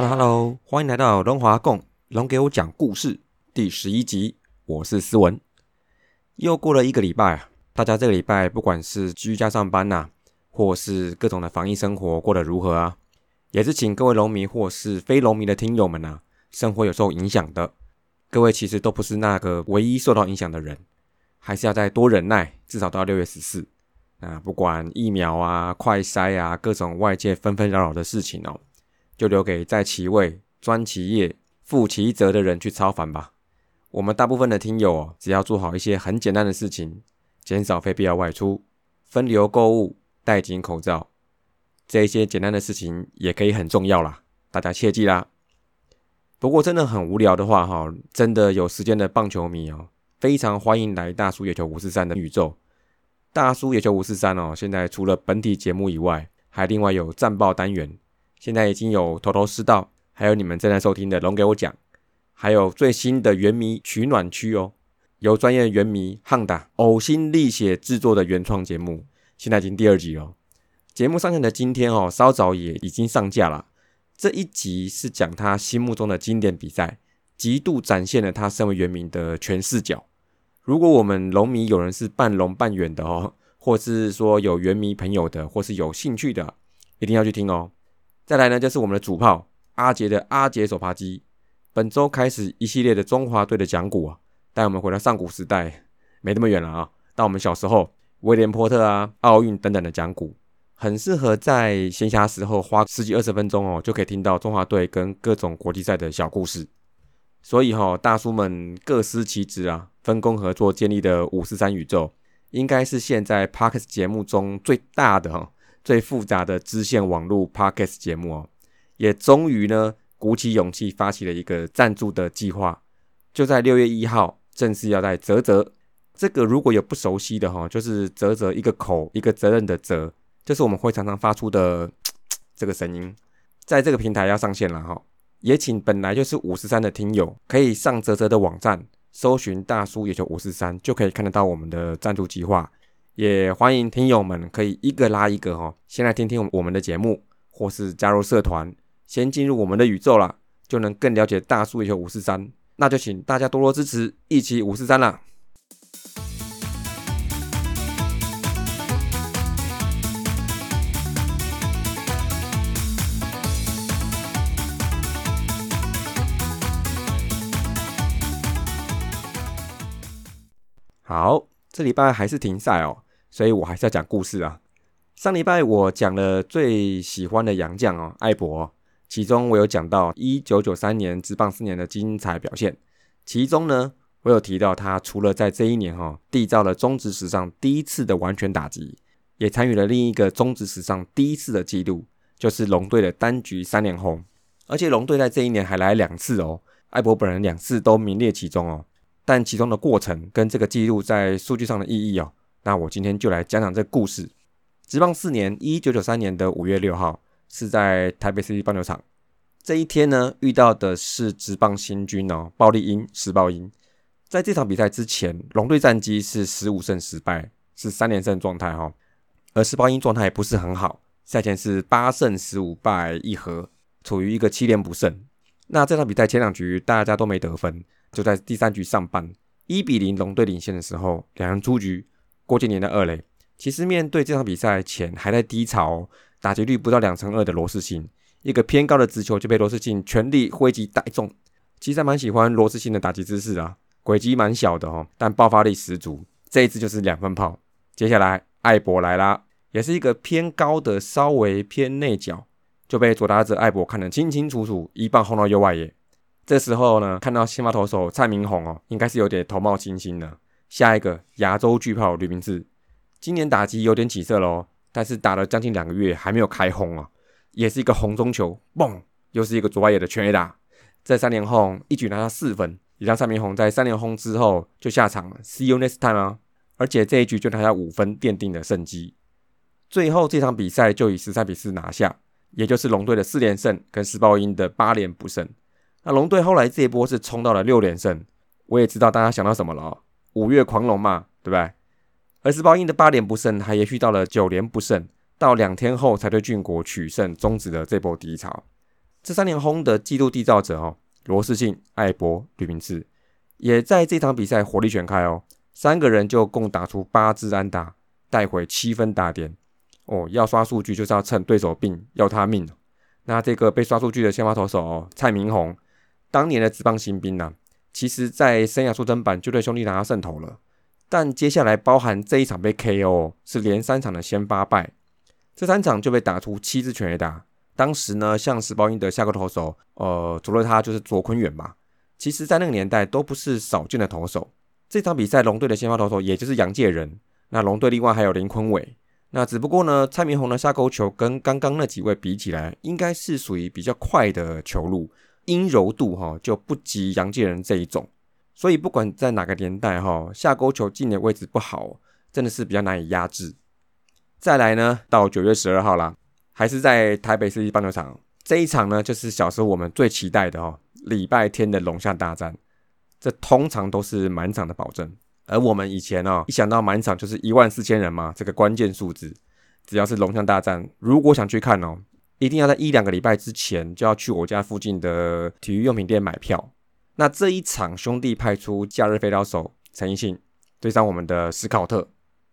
Hello Hello，欢迎来到龙华共龙给我讲故事第十一集，我是思文。又过了一个礼拜啊，大家这个礼拜不管是居家上班呐，或是各种的防疫生活过得如何啊？也是请各位农民或是非农民的听友们呐，生活有受影响的，各位其实都不是那个唯一受到影响的人，还是要再多忍耐，至少到六月十四。啊，不管疫苗啊、快筛啊，各种外界纷纷扰扰的事情哦，就留给在其位、专其业、负其责的人去操烦吧。我们大部分的听友哦，只要做好一些很简单的事情，减少非必要外出、分流购物、戴紧口罩，这一些简单的事情也可以很重要啦。大家切记啦。不过真的很无聊的话哈，真的有时间的棒球迷哦，非常欢迎来大叔野球五四三的宇宙。大叔野球五四三哦，现在除了本体节目以外，还另外有战报单元。现在已经有头头是道，还有你们正在收听的龙给我讲，还有最新的原迷取暖区哦，由专业原迷汉达呕心沥血制作的原创节目，现在已经第二集了。节目上线的今天哦，稍早也已经上架了。这一集是讲他心目中的经典比赛，极度展现了他身为原民的全视角。如果我们龙迷有人是半龙半远的哦，或是说有原迷朋友的，或是有兴趣的，一定要去听哦。再来呢，就是我们的主炮阿杰的阿杰手扒机，本周开始一系列的中华队的讲古啊，带我们回到上古时代，没那么远了啊，到我们小时候威廉波特啊、奥运等等的讲古，很适合在闲暇时候花十几二十分钟哦，就可以听到中华队跟各种国际赛的小故事。所以哈，大叔们各司其职啊，分工合作建立的五四三宇宙，应该是现在 Parkes 节目中最大的哈、最复杂的支线网络 Parkes 节目哦。也终于呢，鼓起勇气发起了一个赞助的计划，就在六月一号正式要在泽泽这个如果有不熟悉的哈，就是泽泽一个口一个责任的责，就是我们会常常发出的 这个声音，在这个平台要上线了哈。也请本来就是五十三的听友，可以上泽泽的网站搜寻大叔也就五十三，就可以看得到我们的赞助计划。也欢迎听友们可以一个拉一个哦，先来听听我们的节目，或是加入社团，先进入我们的宇宙啦，就能更了解大叔也就五十三。那就请大家多多支持，一起五十三啦！好，这礼拜还是停赛哦，所以我还是要讲故事啊。上礼拜我讲了最喜欢的洋将哦，艾博，其中我有讲到一九九三年职棒四年的精彩表现，其中呢，我有提到他除了在这一年哈缔造了中职史上第一次的完全打击，也参与了另一个中职史上第一次的纪录，就是龙队的单局三连轰，而且龙队在这一年还来两次哦，艾博本人两次都名列其中哦。但其中的过程跟这个记录在数据上的意义哦，那我今天就来讲讲这个故事。职棒四年，一九九三年的五月六号是在台北市立棒球场。这一天呢，遇到的是职棒新军哦，暴力鹰、石豹鹰。在这场比赛之前，龙队战绩是十五胜十败，是三连胜状态哈。而石豹鹰状态不是很好，赛前是八胜十五败一和，处于一个七连不胜。那这场比赛前两局大家都没得分。就在第三局上半，一比零龙队领先的时候，两人出局。郭敬年的二垒，其实面对这场比赛前还在低潮，打击率不到两成二的罗世信，一个偏高的直球就被罗世信全力挥击打中。其实蛮喜欢罗世信的打击姿势啊，轨迹蛮小的哦，但爆发力十足。这一次就是两分炮。接下来艾博来啦，也是一个偏高的，稍微偏内角，就被左打者艾博看得清清楚楚，一棒轰到右外野。这时候呢，看到先发投手蔡明宏哦，应该是有点头冒金星的。下一个亚洲巨炮吕明志，今年打击有点起色喽，但是打了将近两个月还没有开轰啊，也是一个红中球，嘣，又是一个左外野的全 A 打。这三连轰一举拿下四分，也让蔡明宏在三连轰之后就下场了，See you next time 啊！而且这一局就拿下五分，奠定了胜机。最后这场比赛就以十三比四拿下，也就是龙队的四连胜跟石豹鹰的八连不胜。那龙队后来这一波是冲到了六连胜，我也知道大家想到什么了哦，五月狂龙嘛，对不对？而石包鹰的八连不胜还延续到了九连不胜，到两天后才对俊国取胜终止了这波低潮。这三连轰的纪录缔造者哦，罗世信、艾博、吕明志，也在这场比赛火力全开哦，三个人就共打出八支安打，带回七分打点。哦，要刷数据就是要趁对手病，要他命。那这个被刷数据的先发投手哦，蔡明宏，当年的职棒新兵呐，其实在生涯出征版就对兄弟拿下胜投了。但接下来包含这一场被 KO，是连三场的先发败，这三场就被打出七支全垒打。当时呢，像石包英的下个投手，呃，除了他就是卓坤远嘛。其实，在那个年代都不是少见的投手。这场比赛龙队的先发投手也就是杨介仁，那龙队另外还有林坤伟。那只不过呢，蔡明宏的下勾球跟刚刚那几位比起来，应该是属于比较快的球路，阴柔度哈就不及杨介仁这一种。所以不管在哪个年代哈，下勾球进的位置不好，真的是比较难以压制。再来呢，到九月十二号啦，还是在台北市立棒球场这一场呢，就是小时候我们最期待的哦，礼拜天的龙象大战。这通常都是满场的保证，而我们以前哦，一想到满场就是一万四千人嘛，这个关键数字，只要是龙象大战，如果想去看哦，一定要在一两个礼拜之前就要去我家附近的体育用品店买票。那这一场兄弟派出假日飞刀手陈奕迅对上我们的史考特，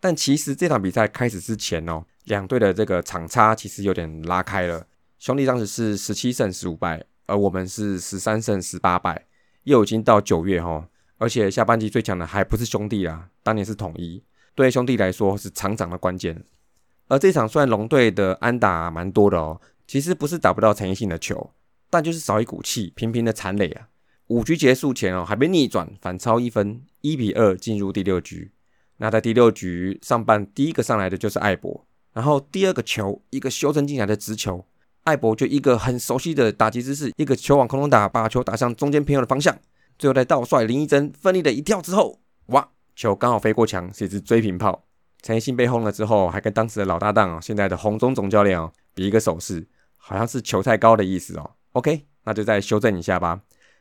但其实这场比赛开始之前哦，两队的这个场差其实有点拉开了。兄弟当时是十七胜十五败，而我们是十三胜十八败，又已经到九月哈，而且下半季最强的还不是兄弟啊，当年是统一，对兄弟来说是场场的关键。而这场虽然龙队的安打蛮多的哦，其实不是打不到陈奕迅的球，但就是少一股气，频频的残垒啊。五局结束前哦，还被逆转反超一分，一比二进入第六局。那在第六局上半，第一个上来的就是艾博，然后第二个球一个修正进来的直球，艾博就一个很熟悉的打击姿势，一个球往空中打，把球打向中间偏右的方向。最后在倒帅林一真奋力的一跳之后，哇，球刚好飞过墙，是一支追平炮。陈奕迅被轰了之后，还跟当时的老搭档哦，现在的红中总教练哦，比一个手势，好像是球太高的意思哦。OK，那就再修正一下吧。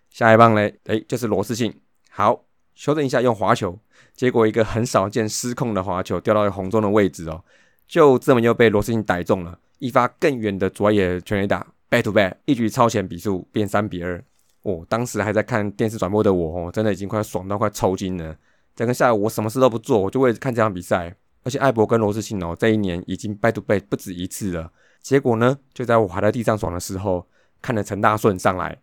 下一棒嘞，哎，就是罗世信。好，修正一下，用滑球，结果一个很少见失控的滑球掉到红中的位置哦，就这么又被罗世信逮中了，一发更远的左野全垒打，back to back，一局超前，比数变三比二。哦，当时还在看电视转播的我哦，真的已经快爽到快抽筋了。整个下午我什么事都不做，我就为了看这场比赛。而且艾博跟罗志信哦，这一年已经 back to back 不止一次了。结果呢，就在我滑在地上爽的时候，看了陈大顺上来。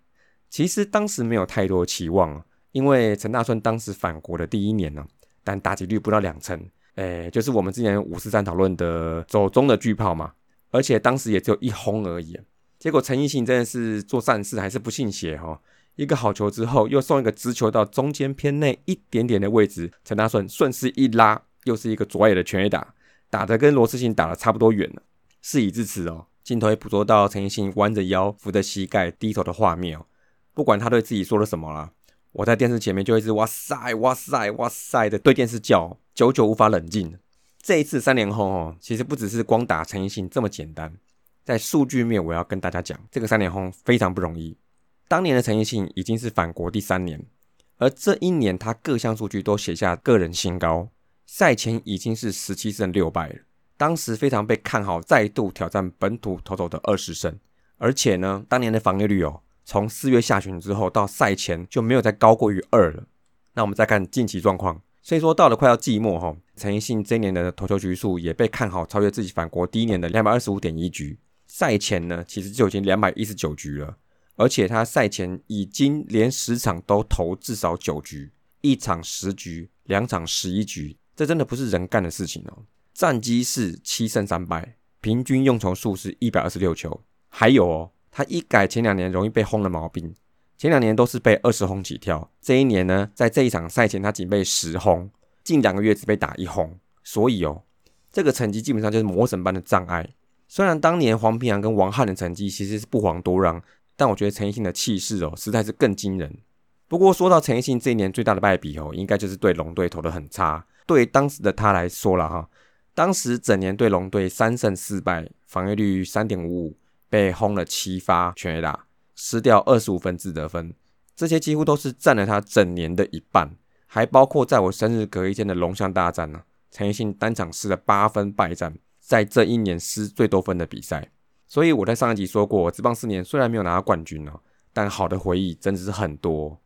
其实当时没有太多期望，因为陈大顺当时返国的第一年呢，但打击率不到两成，哎，就是我们之前五四三讨论的走中的巨炮嘛，而且当时也只有一轰而已。结果陈奕迅真的是做善事还是不信邪哈，一个好球之后又送一个直球到中间偏内一点点的位置，陈大顺顺势一拉，又是一个左野的全垒打，打的跟罗志信打的差不多远了。事已至此哦，镜头也捕捉到陈奕迅弯着腰扶着膝盖低头的画面哦。不管他对自己说了什么啦，我在电视前面就一直哇塞哇塞哇塞的对电视叫，久久无法冷静。这一次三连轰哦，其实不只是光打陈奕迅这么简单，在数据面我要跟大家讲，这个三连轰非常不容易。当年的陈奕迅已经是返国第三年，而这一年他各项数据都写下个人新高，赛前已经是十七胜六败了。当时非常被看好，再度挑战本土头头的二十胜，而且呢，当年的防御率哦。从四月下旬之后到赛前就没有再高过于二了。那我们再看近期状况，所以说到了快要季末哈，陈奕迅这一年的投球局数也被看好超越自己返国第一年的两百二十五点一局。赛前呢，其实就已经两百一十九局了，而且他赛前已经连十场都投至少九局，一场十局，两场十一局，这真的不是人干的事情哦。战绩是七胜三败，平均用球数是一百二十六球，还有哦。他一改前两年容易被轰的毛病，前两年都是被二十轰起跳，这一年呢，在这一场赛前他仅被十轰，近两个月只被打一轰，所以哦，这个成绩基本上就是魔神般的障碍。虽然当年黄平阳跟王翰的成绩其实是不遑多让，但我觉得陈奕迅的气势哦，实在是更惊人。不过说到陈奕迅这一年最大的败笔哦，应该就是对龙队投的很差。对当时的他来说了哈，当时整年对龙队三胜四败，防御率三点五五。被轰了七发全垒打，失掉二十五分自得分，这些几乎都是占了他整年的一半，还包括在我生日隔一天的龙象大战呢。陈奕迅单场失了八分败战，在这一年失最多分的比赛。所以我在上一集说过，职棒四年虽然没有拿到冠军哦，但好的回忆真的是很多。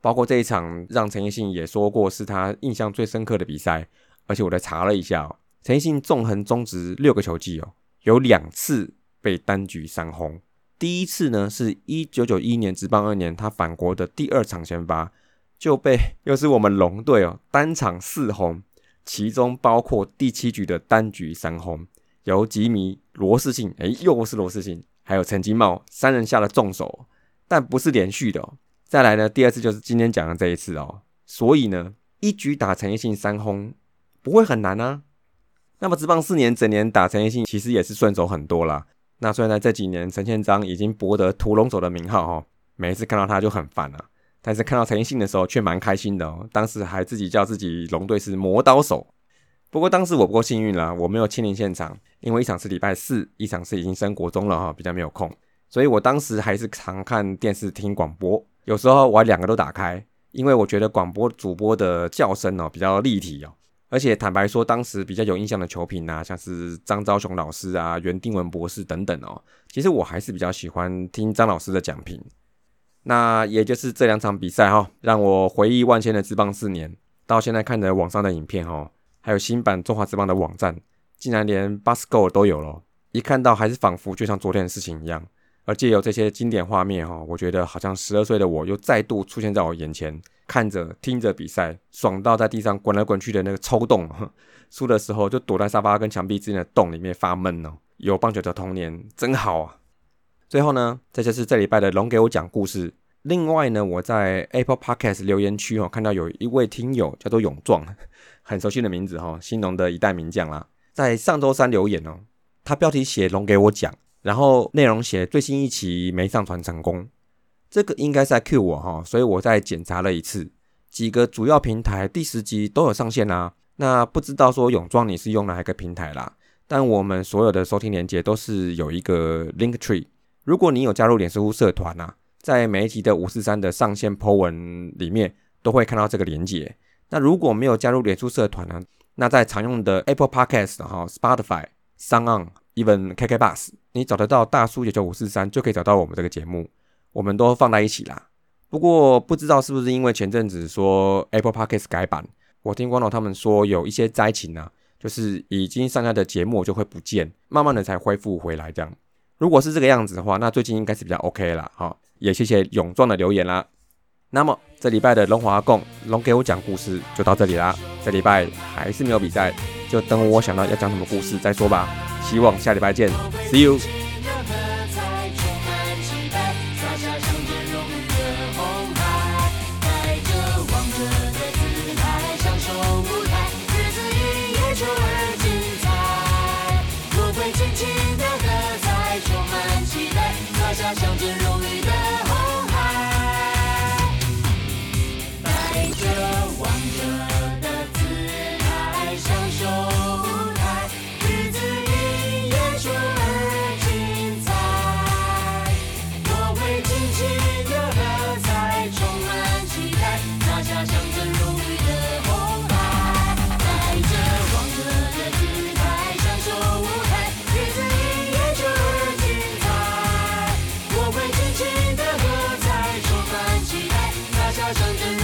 包括这一场，让陈奕迅也说过是他印象最深刻的比赛。而且我在查了一下，陈奕迅纵横中职六个球季哦，有两次被单局三轰。第一次呢，是一九九一年职棒二年，他返国的第二场先发就被又是我们龙队哦，单场四轰，其中包括第七局的单局三轰，由吉米罗世信，哎，又是罗世信，还有陈金茂三人下了重手，但不是连续的。哦。再来呢，第二次就是今天讲的这一次哦，所以呢，一局打陈奕迅三轰不会很难啊。那么职棒四年整年打陈奕迅其实也是顺手很多啦。那虽然在这几年陈宪章已经博得屠龙手的名号哈，每一次看到他就很烦啊，但是看到陈奕迅的时候却蛮开心的哦。当时还自己叫自己龙队是磨刀手。不过当时我不够幸运啦，我没有亲临现场，因为一场是礼拜四，一场是已经升国中了哈，比较没有空，所以我当时还是常看电视听广播，有时候我两个都打开，因为我觉得广播主播的叫声哦比较立体哦。而且坦白说，当时比较有印象的球评啊，像是张昭雄老师啊、袁定文博士等等哦，其实我还是比较喜欢听张老师的讲评。那也就是这两场比赛哈，让我回忆万千的职棒四年。到现在看着网上的影片哈，还有新版中华职棒的网站，竟然连 bus go 都有了，一看到还是仿佛就像昨天的事情一样。而借由这些经典画面哈，我觉得好像十二岁的我又再度出现在我眼前。看着听着比赛，爽到在地上滚来滚去的那个抽动，输的时候就躲在沙发跟墙壁之间的洞里面发闷哦。有棒球的童年真好啊！最后呢，这就是这礼拜的龙给我讲故事。另外呢，我在 Apple Podcast 留言区哦，看到有一位听友叫做勇壮，很熟悉的名字哈，新农的一代名将啦，在上周三留言哦，他标题写龙给我讲，然后内容写最新一期没上传成功。这个应该是在 Q 我哈，所以我再检查了一次，几个主要平台第十集都有上线啊。那不知道说泳装你是用哪一个平台啦？但我们所有的收听连接都是有一个 Link Tree。如果你有加入脸书社团啊，在每一集的五四三的上线 po 文里面都会看到这个连接。那如果没有加入脸书社团呢，那在常用的 Apple Podcast 哈、Spotify、s o n Even KK Bus，你找得到大叔九九五四三就可以找到我们这个节目。我们都放在一起啦。不过不知道是不是因为前阵子说 Apple Podcast 改版，我听光头他们说有一些灾情啊，就是已经上架的节目就会不见，慢慢的才恢复回来这样。如果是这个样子的话，那最近应该是比较 OK 了。哈，也谢谢勇壮的留言啦。那么这礼拜的龙华共龙给我讲故事就到这里啦。这礼拜还是没有比赛，就等我想到要讲什么故事再说吧。希望下礼拜见，See you。向着